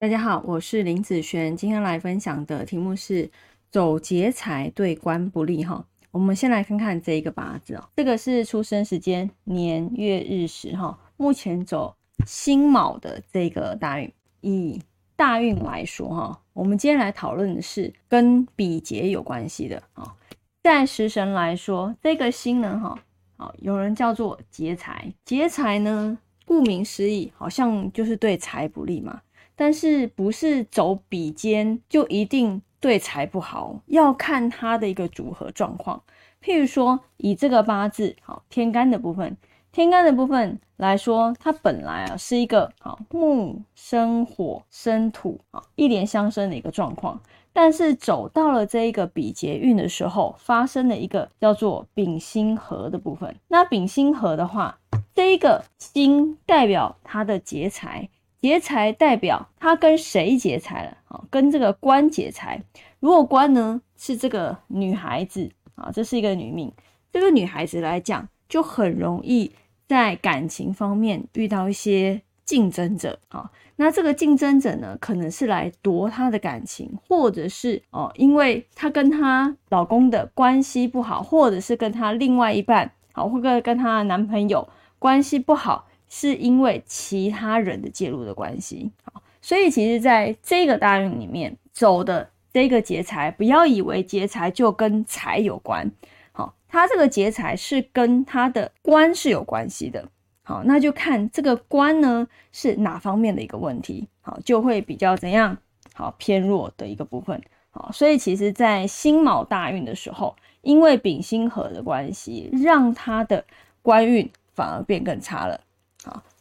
大家好，我是林子璇，今天来分享的题目是走劫财对官不利哈。我们先来看看这一个八字哦，这个是出生时间年月日时哈，目前走辛卯的这个大运。以大运来说哈，我们今天来讨论的是跟比劫有关系的啊。在食神来说，这个辛呢哈，好有人叫做劫财，劫财呢，顾名思义，好像就是对财不利嘛。但是不是走比肩就一定对财不好，要看它的一个组合状况。譬如说，以这个八字好天干的部分，天干的部分来说，它本来啊是一个好木生火生土啊一连相生的一个状况，但是走到了这一个比劫运的时候，发生了一个叫做丙辛合的部分。那丙辛合的话，这一个辛代表它的劫财。劫财代表他跟谁劫财了？啊，跟这个官劫财。如果官呢是这个女孩子啊，这是一个女命，这个女孩子来讲就很容易在感情方面遇到一些竞争者啊。那这个竞争者呢，可能是来夺她的感情，或者是哦，因为她跟她老公的关系不好，或者是跟她另外一半好，或者跟她男朋友关系不好。是因为其他人的介入的关系，好，所以其实在这个大运里面走的这个劫财，不要以为劫财就跟财有关，好，它这个劫财是跟它的官是有关系的，好，那就看这个官呢是哪方面的一个问题，好，就会比较怎样，好偏弱的一个部分，好，所以其实，在辛卯大运的时候，因为丙辛合的关系，让他的官运反而变更差了。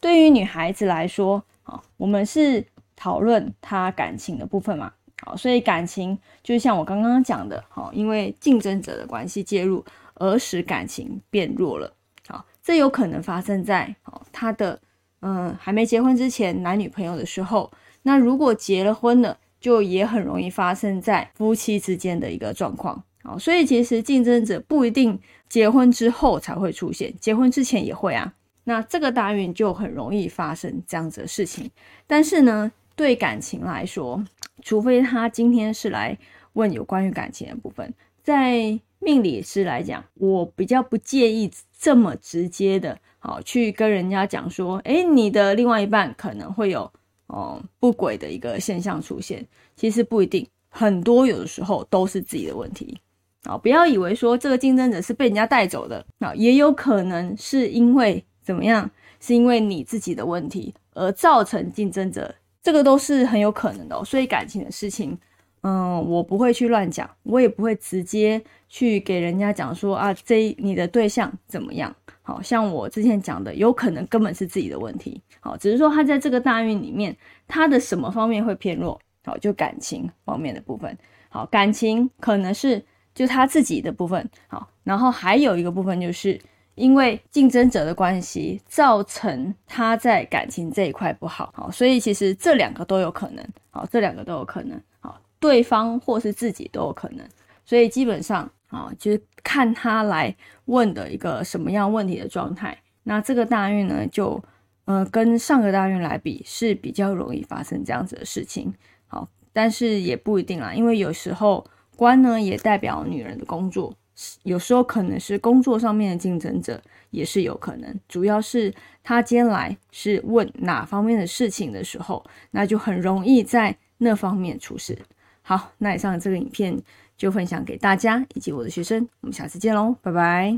对于女孩子来说，好，我们是讨论她感情的部分嘛，好，所以感情就像我刚刚讲的，好，因为竞争者的关系介入而使感情变弱了，好，这有可能发生在好她的嗯还没结婚之前男女朋友的时候，那如果结了婚了，就也很容易发生在夫妻之间的一个状况，好，所以其实竞争者不一定结婚之后才会出现，结婚之前也会啊。那这个大运就很容易发生这样子的事情，但是呢，对感情来说，除非他今天是来问有关于感情的部分，在命理师来讲，我比较不介意这么直接的，好去跟人家讲说，诶，你的另外一半可能会有哦不轨的一个现象出现，其实不一定，很多有的时候都是自己的问题，啊，不要以为说这个竞争者是被人家带走的，啊，也有可能是因为。怎么样？是因为你自己的问题而造成竞争者，这个都是很有可能的。所以感情的事情，嗯，我不会去乱讲，我也不会直接去给人家讲说啊，这你的对象怎么样？好像我之前讲的，有可能根本是自己的问题。好，只是说他在这个大运里面，他的什么方面会偏弱？好，就感情方面的部分。好，感情可能是就他自己的部分。好，然后还有一个部分就是。因为竞争者的关系，造成他在感情这一块不好，好，所以其实这两个都有可能，好，这两个都有可能，好，对方或是自己都有可能，所以基本上，啊，就是看他来问的一个什么样问题的状态，那这个大运呢，就，呃，跟上个大运来比是比较容易发生这样子的事情，好，但是也不一定啦，因为有时候官呢也代表女人的工作。有时候可能是工作上面的竞争者，也是有可能。主要是他今天来是问哪方面的事情的时候，那就很容易在那方面出事。好，那以上这个影片就分享给大家以及我的学生，我们下次见喽，拜拜。